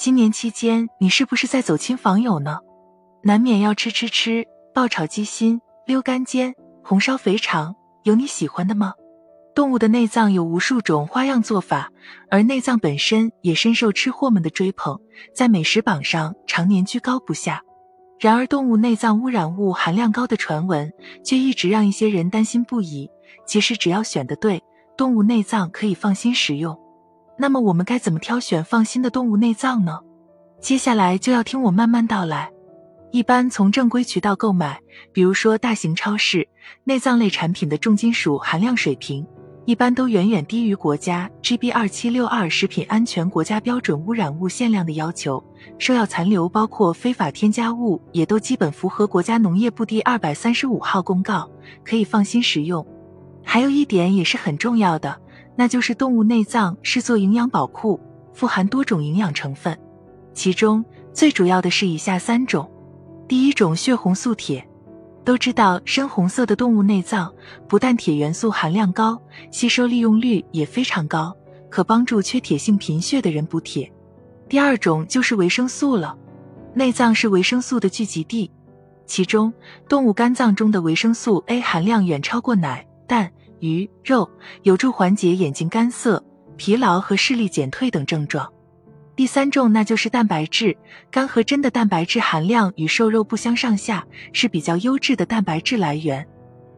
新年期间你是不是在走亲访友呢？难免要吃吃吃，爆炒鸡心、溜肝煎、红烧肥肠，有你喜欢的吗？动物的内脏有无数种花样做法，而内脏本身也深受吃货们的追捧，在美食榜上常年居高不下。然而，动物内脏污染物含量高的传闻却一直让一些人担心不已。其实，只要选的对，动物内脏可以放心食用。那么，我们该怎么挑选放心的动物内脏呢？接下来就要听我慢慢道来。一般从正规渠道购买，比如说大型超市，内脏类产品的重金属含量水平。一般都远远低于国家 GB 二七六二食品安全国家标准污染物限量的要求，兽药残留包括非法添加物也都基本符合国家农业部第二百三十五号公告，可以放心食用。还有一点也是很重要的，那就是动物内脏是做营养宝库，富含多种营养成分，其中最主要的是以下三种：第一种血红素铁。都知道深红色的动物内脏不但铁元素含量高，吸收利用率也非常高，可帮助缺铁性贫血的人补铁。第二种就是维生素了，内脏是维生素的聚集地，其中动物肝脏中的维生素 A 含量远超过奶、蛋、鱼、肉，有助缓解眼睛干涩、疲劳和视力减退等症状。第三种那就是蛋白质，肝和真的蛋白质含量与瘦肉不相上下，是比较优质的蛋白质来源。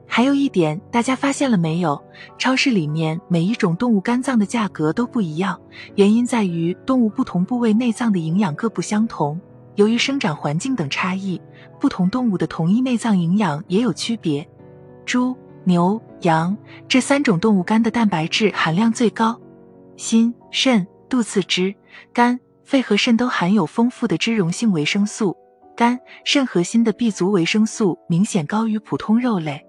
还有一点，大家发现了没有？超市里面每一种动物肝脏的价格都不一样，原因在于动物不同部位内脏的营养各不相同。由于生长环境等差异，不同动物的同一内脏营养也有区别。猪、牛、羊这三种动物肝的蛋白质含量最高，心、肾、肚次之。肝、肺和肾都含有丰富的脂溶性维生素，肝、肾和心的 B 族维生素明显高于普通肉类。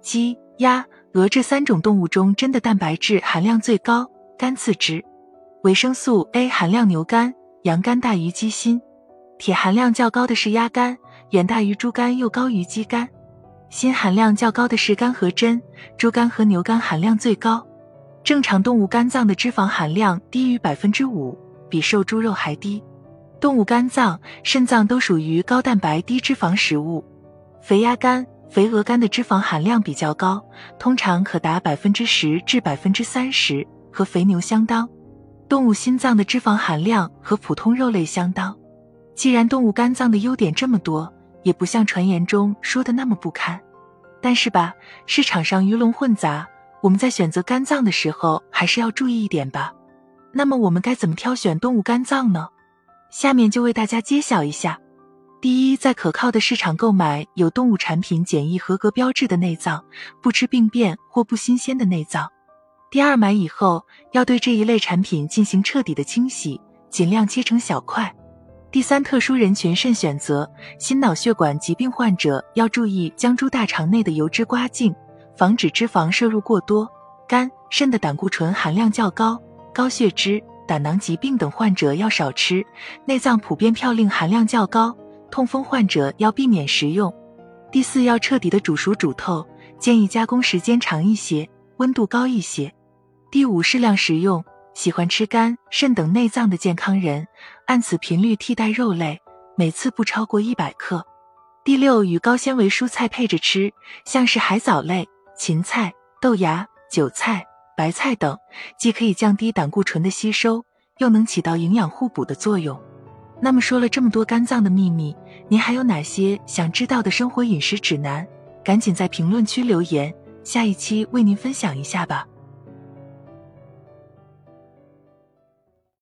鸡、鸭、鹅这三种动物中，真的蛋白质含量最高，肝次之。维生素 A 含量牛肝、羊肝大于鸡心。铁含量较高的是鸭肝，远大于猪肝，又高于鸡肝。锌含量较高的是肝和真，猪肝和牛肝含量最高。正常动物肝脏的脂肪含量低于百分之五。比瘦猪肉还低，动物肝脏、肾脏都属于高蛋白低脂肪食物。肥鸭肝、肥鹅肝的脂肪含量比较高，通常可达百分之十至百分之三十，和肥牛相当。动物心脏的脂肪含量和普通肉类相当。既然动物肝脏的优点这么多，也不像传言中说的那么不堪。但是吧，市场上鱼龙混杂，我们在选择肝脏的时候还是要注意一点吧。那么我们该怎么挑选动物肝脏呢？下面就为大家揭晓一下。第一，在可靠的市场购买有动物产品检疫合格标志的内脏，不吃病变或不新鲜的内脏。第二，买以后要对这一类产品进行彻底的清洗，尽量切成小块。第三，特殊人群慎选择，心脑血管疾病患者要注意将猪大肠内的油脂刮净，防止脂肪摄入过多。肝、肾的胆固醇含量较高。高血脂、胆囊疾病等患者要少吃，内脏普遍嘌呤含量较高，痛风患者要避免食用。第四，要彻底的煮熟煮透，建议加工时间长一些，温度高一些。第五，适量食用，喜欢吃肝、肾等内脏的健康人，按此频率替代肉类，每次不超过一百克。第六，与高纤维蔬菜配着吃，像是海藻类、芹菜、豆芽、韭菜。白菜等，既可以降低胆固醇的吸收，又能起到营养互补的作用。那么说了这么多肝脏的秘密，您还有哪些想知道的生活饮食指南？赶紧在评论区留言，下一期为您分享一下吧。